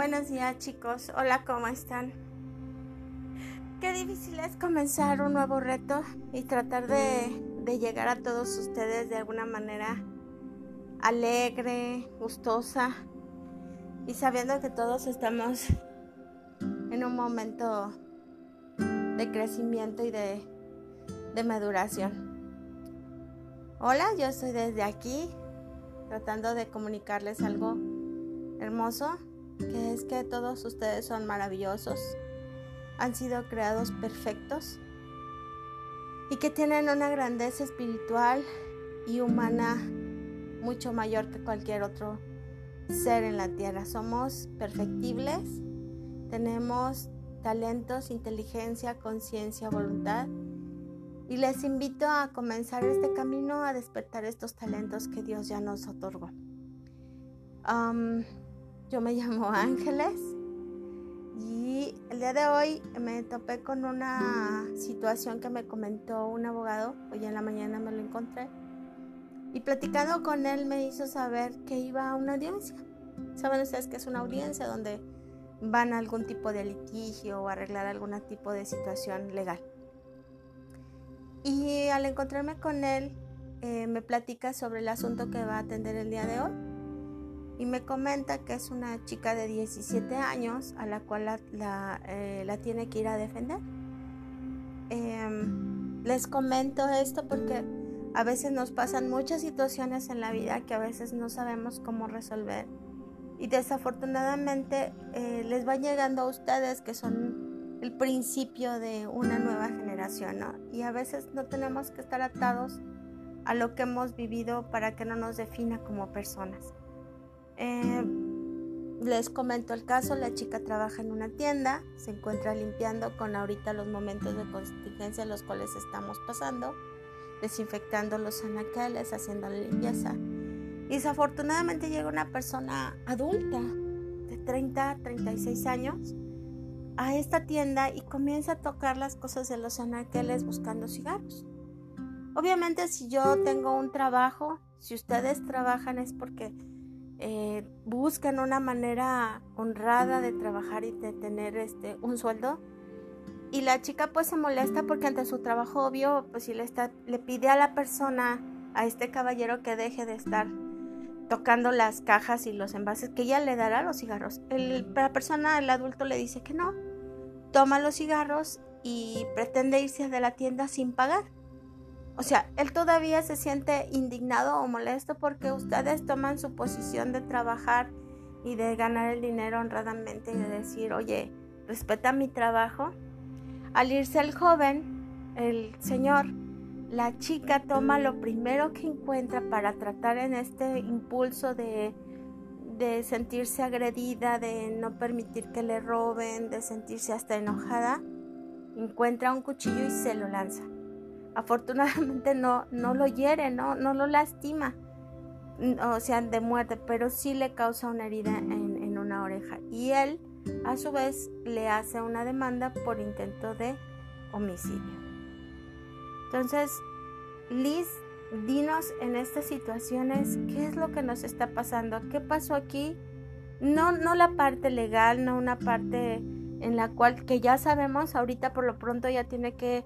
Buenos días chicos, hola, ¿cómo están? Qué difícil es comenzar un nuevo reto y tratar de, llegar a todos ustedes de alguna manera alegre, gustosa y sabiendo que todos estamos en un momento de crecimiento y de, de maduración. Hola, yo estoy desde aquí tratando de comunicarles algo hermoso, que es que todos ustedes son maravillosos, han sido creados perfectos y que tienen una grandeza espiritual y humana mucho mayor que cualquier otro ser en la tierra. Somos perfectibles, tenemos talentos, inteligencia, conciencia, voluntad. Y les invito a comenzar este camino a despertar estos talentos que Dios ya nos otorgó. Yo me llamo Ángeles y el día de hoy me topé con una situación que me comentó un abogado. Hoy en la mañana me lo encontré. Y platicando con él me hizo saber que iba a una audiencia. Saben ustedes que es una audiencia donde van a algún tipo de litigio o arreglar algún tipo de situación legal. Y al encontrarme con él, eh, me platica sobre el asunto que va a atender el día de hoy. Y me comenta que es una chica de 17 años a la cual la, eh, tiene que ir a defender. Em, les comento esto porque a veces nos pasan muchas situaciones en la vida que a veces no sabemos cómo resolver y desafortunadamente eh, les va llegando a ustedes que son el principio de una nueva generación, ¿no? Y a veces no tenemos que estar atados a lo que hemos vivido para que no nos defina como personas. Eh, les comento el caso, la chica trabaja en una tienda, se encuentra limpiando con ahorita los momentos de contingencia en los cuales estamos pasando, desinfectando los anaqueles, haciendo la limpieza y desafortunadamente llega una persona adulta de 30, 36 años a esta tienda y comienza a tocar las cosas de los anaqueles buscando cigarros. Obviamente si yo tengo un trabajo, si ustedes trabajan es porque eh, buscan una manera honrada de trabajar y de tener este, un sueldo. Y la chica pues se molesta porque ante su trabajo obvio pues si le, está, le pide a la persona, a este caballero que deje de estar tocando las cajas y los envases, que ella le dará los cigarros. El, la persona, el adulto le dice que no, toma los cigarros y pretende irse de la tienda sin pagar. O sea, él todavía se siente indignado o molesto porque ustedes toman su posición de trabajar y de ganar el dinero honradamente y de decir, oye, respeta mi trabajo. Al irse el joven, el señor la chica toma lo primero que encuentra para tratar en este impulso de, sentirse agredida, de no permitir que le roben, de sentirse hasta enojada, encuentra un cuchillo y se lo lanza. Afortunadamente no, no lo hiere, no, no lo lastima, o sea, de muerte, pero sí le causa una herida en, en una oreja. Y él, a su vez, le hace una demanda por intento de homicidio. Entonces, Liz, dinos en estas situaciones qué es lo que nos está pasando, qué pasó aquí. No, no la parte legal, no una parte en la cual que ya sabemos, ahorita por lo pronto ya tiene que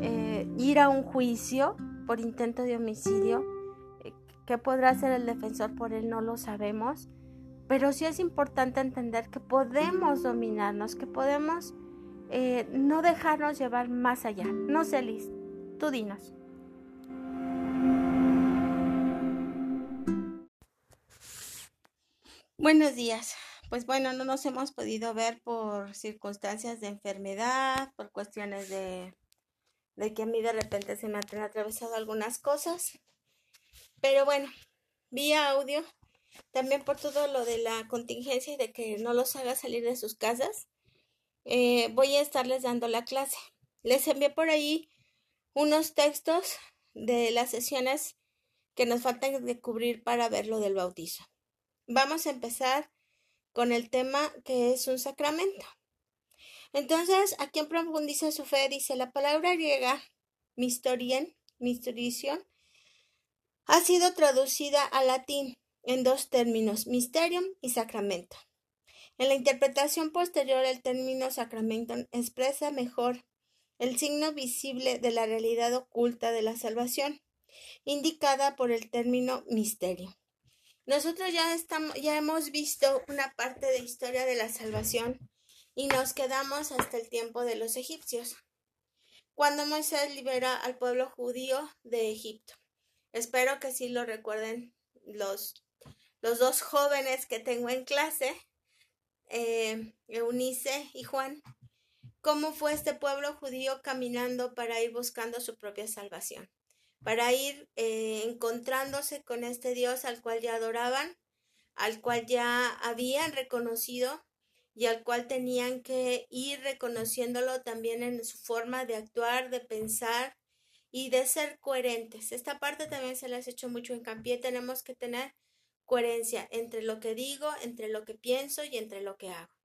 eh, ir a un juicio por intento de homicidio. Eh, ¿Qué podrá hacer el defensor por él? No lo sabemos. Pero sí es importante entender que podemos dominarnos, que podemos eh, no dejarnos llevar más allá. No sé, Liz, Tú dinos. Buenos días. Pues bueno, no nos hemos podido ver por circunstancias de enfermedad, por cuestiones de, de que a mí de repente se me han atravesado algunas cosas. Pero bueno, vía audio, también por todo lo de la contingencia y de que no los haga salir de sus casas, eh, voy a estarles dando la clase. Les envié por ahí unos textos de las sesiones que nos faltan de cubrir para ver lo del bautizo. Vamos a empezar con el tema que es un sacramento. Entonces, ¿a quién profundiza su fe? Dice la palabra griega mistorien, misterición, ha sido traducida al latín en dos términos, mysterium y sacramento. En la interpretación posterior, el término sacramento expresa mejor el signo visible de la realidad oculta de la salvación, indicada por el término misterio. Nosotros ya, estamos, ya hemos visto una parte de historia de la salvación y nos quedamos hasta el tiempo de los egipcios, cuando Moisés libera al pueblo judío de Egipto. Espero que sí lo recuerden los, los dos jóvenes que tengo en clase, eh, Eunice y Juan, cómo fue este pueblo judío caminando para ir buscando su propia salvación, para ir eh, encontrándose con este Dios al cual ya adoraban, al cual ya habían reconocido y al cual tenían que ir reconociéndolo también en su forma de actuar, de pensar y de ser coherentes. Esta parte también se les ha hecho mucho hincapié. Tenemos que tener coherencia entre lo que digo, entre lo que pienso y entre lo que hago.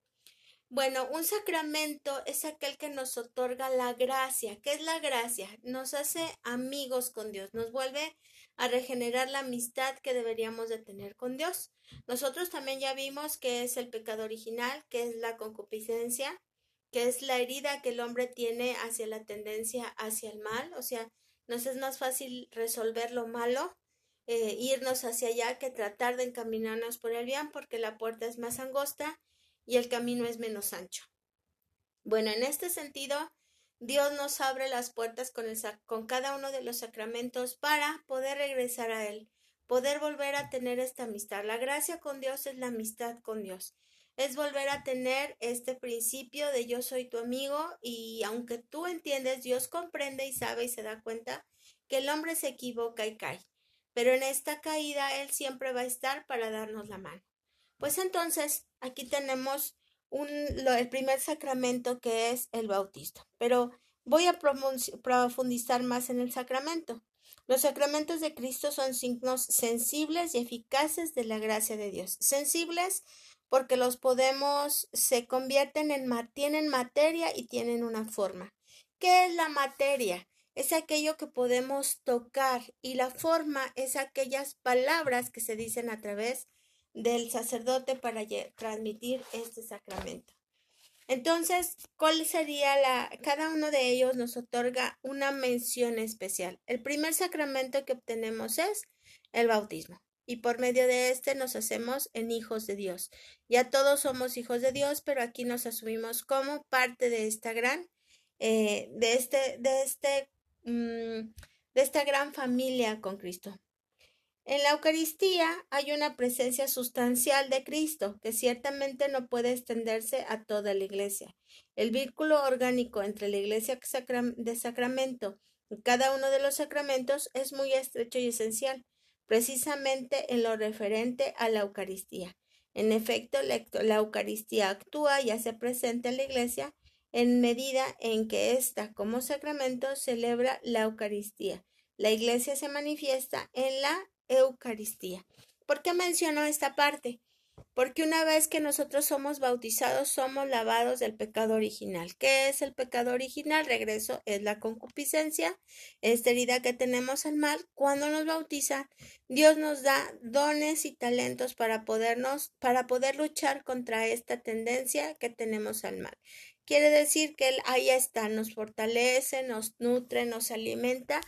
Bueno, un sacramento es aquel que nos otorga la gracia. ¿Qué es la gracia? Nos hace amigos con Dios, nos vuelve a regenerar la amistad que deberíamos de tener con Dios. Nosotros también ya vimos que es el pecado original, que es la concupiscencia, que es la herida que el hombre tiene hacia la tendencia hacia el mal, o sea, nos es más fácil resolver lo malo, eh, irnos hacia allá que tratar de encaminarnos por el bien, porque la puerta es más angosta y el camino es menos ancho. Bueno, en este sentido, Dios nos abre las puertas con, cada uno de los sacramentos para poder regresar a Él, poder volver a tener esta amistad. La gracia con Dios es la amistad con Dios. Es volver a tener este principio de yo soy tu amigo y aunque tú entiendes, Dios comprende y sabe y se da cuenta que el hombre se equivoca y cae. Pero en esta caída Él siempre va a estar para darnos la mano. Pues entonces, aquí tenemos el primer sacramento que es el bautismo. Pero voy a profundizar más en el sacramento. Los sacramentos de Cristo son signos sensibles y eficaces de la gracia de Dios. Sensibles porque los podemos, se convierten en, tienen materia y tienen una forma. ¿Qué es la materia? Es aquello que podemos tocar y la forma es aquellas palabras que se dicen a través del sacerdote para transmitir este sacramento. Entonces, ¿cuál sería la? Cada uno de ellos nos otorga una mención especial. El primer sacramento que obtenemos es el bautismo. Y por medio de este nos hacemos en hijos de Dios. Ya todos somos hijos de Dios, pero aquí nos asumimos como parte de esta gran, eh, de este, de este, mm, de esta gran familia con Cristo. En la Eucaristía hay una presencia sustancial de Cristo que ciertamente no puede extenderse a toda la Iglesia. El vínculo orgánico entre la Iglesia de Sacramento y cada uno de los sacramentos es muy estrecho y esencial, precisamente en lo referente a la Eucaristía. En efecto, la Eucaristía actúa y hace presente en la Iglesia en medida en que ésta, como sacramento, celebra la Eucaristía. La Iglesia se manifiesta en la Eucaristía. ¿Por qué menciono esta parte? Porque una vez que nosotros somos bautizados, somos lavados del pecado original. ¿Qué es el pecado original? Regreso, es la concupiscencia, esta herida que tenemos al mal. Cuando nos bautiza, Dios nos da dones y talentos para podernos, para poder luchar contra esta tendencia que tenemos al mal. Quiere decir que Él ahí está, nos fortalece, nos nutre, nos alimenta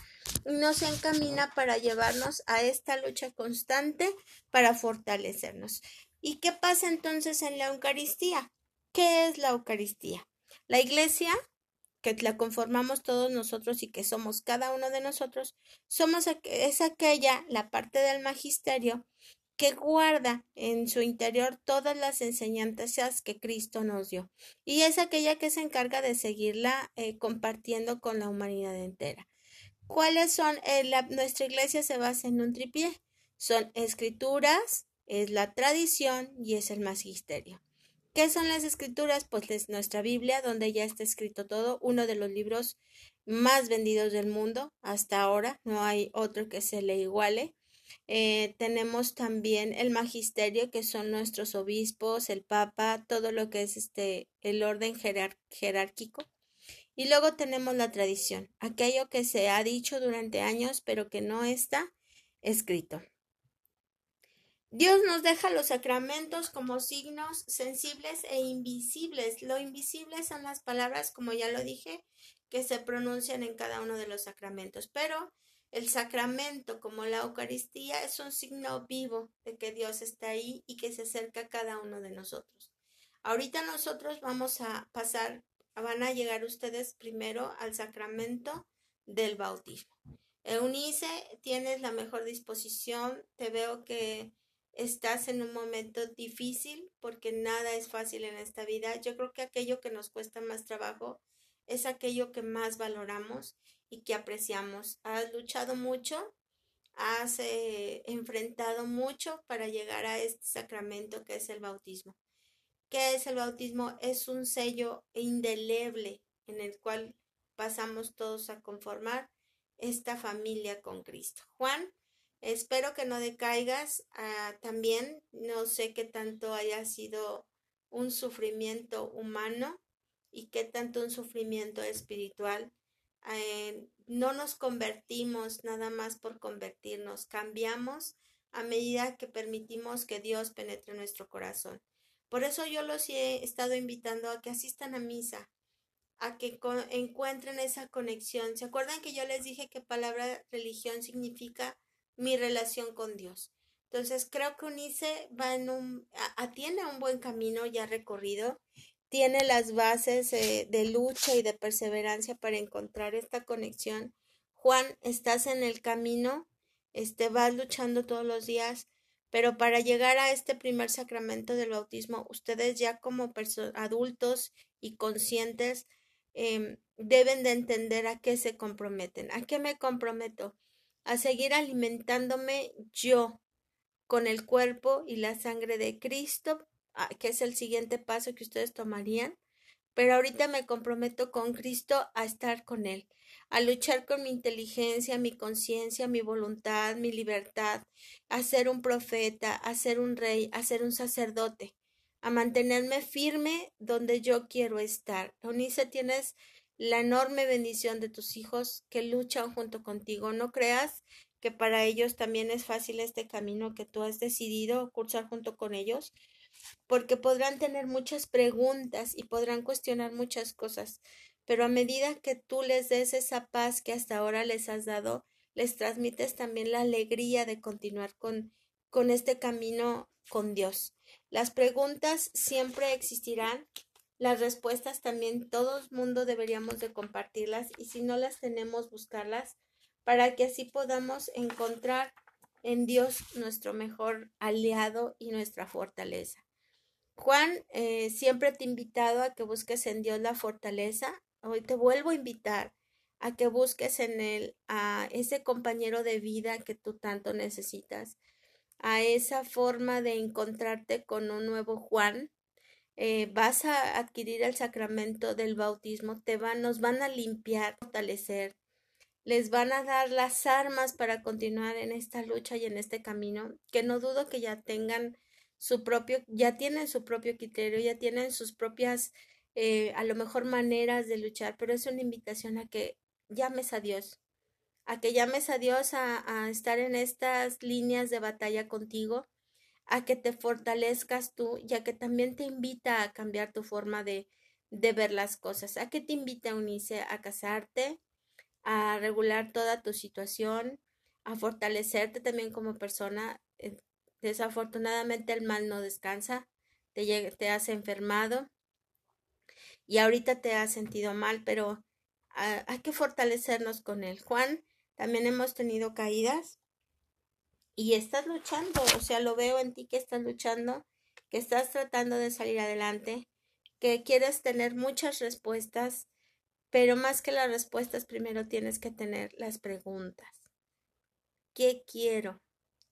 nos encamina para llevarnos a esta lucha constante para fortalecernos. ¿Y qué pasa entonces en la Eucaristía? ¿Qué es la Eucaristía? La iglesia, que la conformamos todos nosotros y que somos cada uno de nosotros, somos es aquella, la parte del magisterio que guarda en su interior todas las enseñanzas que Cristo nos dio y es aquella que se encarga de seguirla eh, compartiendo con la humanidad entera. ¿Cuáles son? Eh, nuestra iglesia se basa en un tripié. Son escrituras, es la tradición y es el magisterio. ¿Qué son las escrituras? Pues es nuestra Biblia, donde ya está escrito todo, uno de los libros más vendidos del mundo hasta ahora, no hay otro que se le iguale. Eh, tenemos también el magisterio, que son nuestros obispos, el papa, todo lo que es este, el orden jerárquico. Y luego tenemos la tradición, aquello que se ha dicho durante años, pero que no está escrito. Dios nos deja los sacramentos como signos sensibles e invisibles. Lo invisible son las palabras, como ya lo dije, que se pronuncian en cada uno de los sacramentos, pero el sacramento, como la Eucaristía, es un signo vivo de que Dios está ahí y que se acerca a cada uno de nosotros. Ahorita nosotros vamos a pasar, van a llegar ustedes primero al sacramento del bautismo. Eunice, tienes la mejor disposición, te veo que estás en un momento difícil porque nada es fácil en esta vida. Yo creo que aquello que nos cuesta más trabajo es aquello que más valoramos y que apreciamos. Has luchado mucho, has eh, enfrentado mucho para llegar a este sacramento que es el bautismo. ¿Qué es el bautismo? Es un sello indeleble en el cual pasamos todos a conformar esta familia con Cristo. Juan, espero que no decaigas ah, también. No sé qué tanto haya sido un sufrimiento humano y qué tanto un sufrimiento espiritual. Eh, no nos convertimos nada más por convertirnos, cambiamos a medida que permitimos que Dios penetre en nuestro corazón. Por eso yo los he estado invitando a que asistan a misa, a que encuentren esa conexión. ¿Se acuerdan que yo les dije que palabra religión significa mi relación con Dios? Entonces creo que Unice va en un, tiene un buen camino ya recorrido tiene las bases eh, de lucha y de perseverancia para encontrar esta conexión. Juan, estás en el camino, este, vas luchando todos los días, pero para llegar a este primer sacramento del bautismo, ustedes ya como adultos y conscientes em, deben de entender a qué se comprometen. ¿A qué me comprometo? A seguir alimentándome yo con el cuerpo y la sangre de Cristo que es el siguiente paso que ustedes tomarían, pero ahorita me comprometo con Cristo a estar con Él, a luchar con mi inteligencia, mi conciencia, mi voluntad, mi libertad, a ser un profeta, a ser un rey, a ser un sacerdote, a mantenerme firme donde yo quiero estar. Eunice, tienes la enorme bendición de tus hijos que luchan junto contigo. No creas que para ellos también es fácil este camino que tú has decidido cursar junto con ellos porque podrán tener muchas preguntas y podrán cuestionar muchas cosas, pero a medida que tú les des esa paz que hasta ahora les has dado, les transmites también la alegría de continuar con, con este camino con Dios. Las preguntas siempre existirán, las respuestas también todo el mundo deberíamos de compartirlas y si no las tenemos buscarlas para que así podamos encontrar en Dios nuestro mejor aliado y nuestra fortaleza. Juan, eh, siempre te he invitado a que busques en Dios la fortaleza. Hoy te vuelvo a invitar a que busques en Él a ese compañero de vida que tú tanto necesitas, a esa forma de encontrarte con un nuevo Juan. Eh, vas a adquirir el sacramento del bautismo, te van, nos van a limpiar, fortalecer, les van a dar las armas para continuar en esta lucha y en este camino, que no dudo que ya tengan su propio, ya tienen su propio criterio, ya tienen sus propias, eh, a lo mejor maneras de luchar, pero es una invitación a que llames a Dios, a que llames a Dios a, a estar en estas líneas de batalla contigo, a que te fortalezcas tú y a que también te invita a cambiar tu forma de, de ver las cosas, a que te invita a unirse, a casarte, a regular toda tu situación, a fortalecerte también como persona, eh, Desafortunadamente el mal no descansa, te, te has enfermado y ahorita te has sentido mal, pero hay que fortalecernos con él. Juan, también hemos tenido caídas y estás luchando, o sea, lo veo en ti que estás luchando, que estás tratando de salir adelante, que quieres tener muchas respuestas, pero más que las respuestas, primero tienes que tener las preguntas. ¿Qué quiero?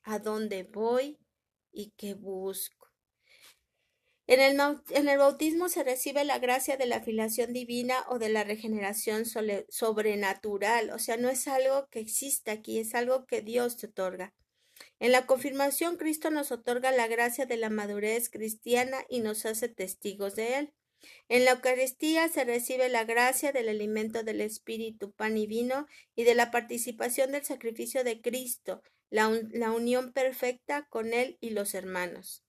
a dónde voy y qué busco. En el, en el, bautismo se recibe la gracia de la filiación divina o de la regeneración sobrenatural, o sea, no es algo que exista aquí, es algo que Dios te otorga. En la confirmación, Cristo nos otorga la gracia de la madurez cristiana y nos hace testigos de él. En la Eucaristía se recibe la gracia del alimento del Espíritu, pan y vino, y de la participación del sacrificio de Cristo, la, la unión perfecta con Él y los hermanos.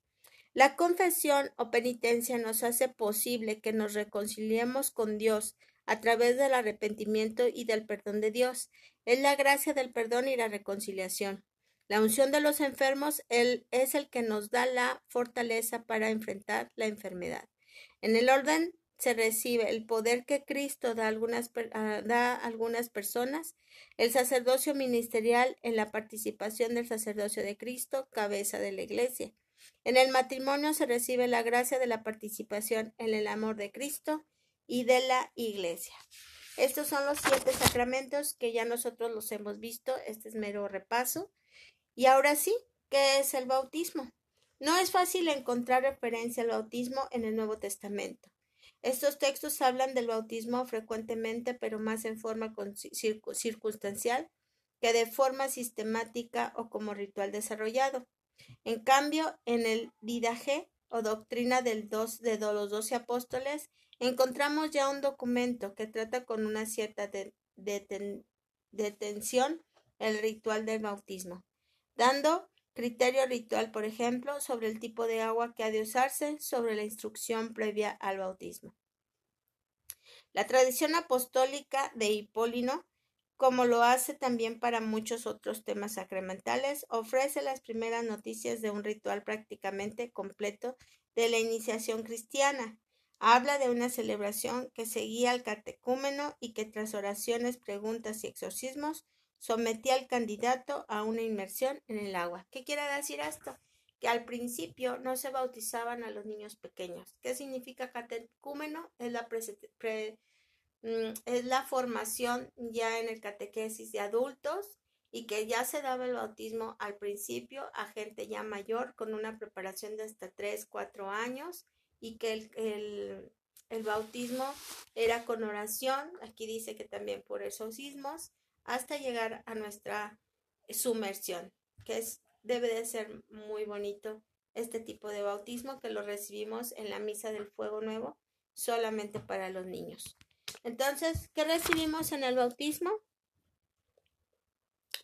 La confesión o penitencia nos hace posible que nos reconciliemos con Dios a través del arrepentimiento y del perdón de Dios. Es la gracia del perdón y la reconciliación. La unción de los enfermos él, es el que nos da la fortaleza para enfrentar la enfermedad. En el orden se recibe el poder que Cristo da a algunas, da a algunas personas, el sacerdocio ministerial en la participación del sacerdocio de Cristo, cabeza de la Iglesia. En el matrimonio se recibe la gracia de la participación en el amor de Cristo y de la Iglesia. Estos son los siete sacramentos que ya nosotros los hemos visto. Este es mero repaso. Y ahora sí, ¿qué es el bautismo? No es fácil encontrar referencia al bautismo en el Nuevo Testamento. Estos textos hablan del bautismo frecuentemente, pero más en forma circunstancial que de forma sistemática o como ritual desarrollado. En cambio, en el Didaje o doctrina del dos, de los doce apóstoles, encontramos ya un documento que trata con una cierta detención el ritual del bautismo, dando criterio ritual, por ejemplo, sobre el tipo de agua que ha de usarse, sobre la instrucción previa al bautismo. La tradición apostólica de Hipólino, como lo hace también para muchos otros temas sacramentales, ofrece las primeras noticias de un ritual prácticamente completo de la iniciación cristiana, Habla de una celebración que seguía al catecúmeno y que tras oraciones, preguntas y exorcismos sometía al candidato a una inmersión en el agua. ¿Qué quiere decir esto? Que al principio no se bautizaban a los niños pequeños. ¿Qué significa catecúmeno? Es la, mm, la formación ya en el catequesis de adultos y que ya se daba el bautismo al principio a gente ya mayor con una preparación de hasta 3, 4 años y que el, el, bautismo era con oración, aquí dice que también por exorcismos, hasta llegar a nuestra sumersión, que es, debe de ser muy bonito este tipo de bautismo que lo recibimos en la misa del fuego nuevo solamente para los niños. Entonces, ¿qué recibimos en el bautismo?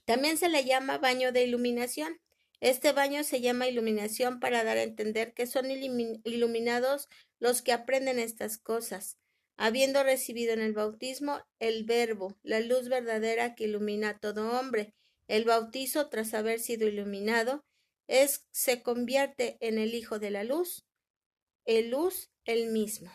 También se le llama baño de iluminación. Este baño se llama iluminación para dar a entender que son iluminados los que aprenden estas cosas, habiendo recibido en el bautismo el verbo, la luz verdadera que ilumina a todo hombre. El bautizo, tras haber sido iluminado, es, se convierte en el Hijo de la Luz, el luz el mismo.